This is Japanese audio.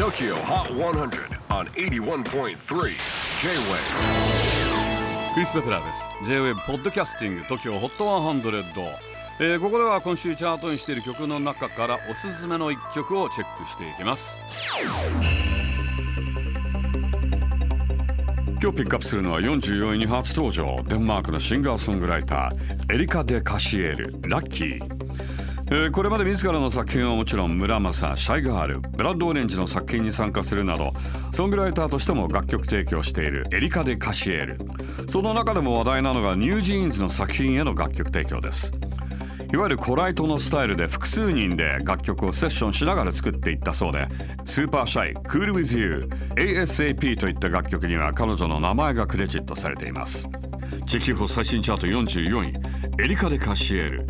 TOKYO HOT 100 on 81.3 J-WAVE クリス・ベプラーです。J-WAVE ポッドキャスティング TOKYO HOT 100、えーここでは今週チャートにしている曲の中からおすすめの一曲をチェックしていきます。今日ピックアップするのは44位に初登場。デンマークのシンガーソングライターエリカ・デ・カシエル。ラッキー。えーこれまで自らの作品はもちろん Mura Masa Shygirl Blood Orange の作品に参加するなどソングライターとしても楽曲提供しているエリカ・デ・カシエル。その中でも話題なのが NewJeans の作品への楽曲提供です。いわゆる co-write のスタイルで複数人で楽曲をセッションしながら作っていったそうでスーパーシャイ、クール with you、ASAP といった楽曲には彼女の名前がクレジットされています。チェキホ最新チャート44位エリカ・デ・カシエル。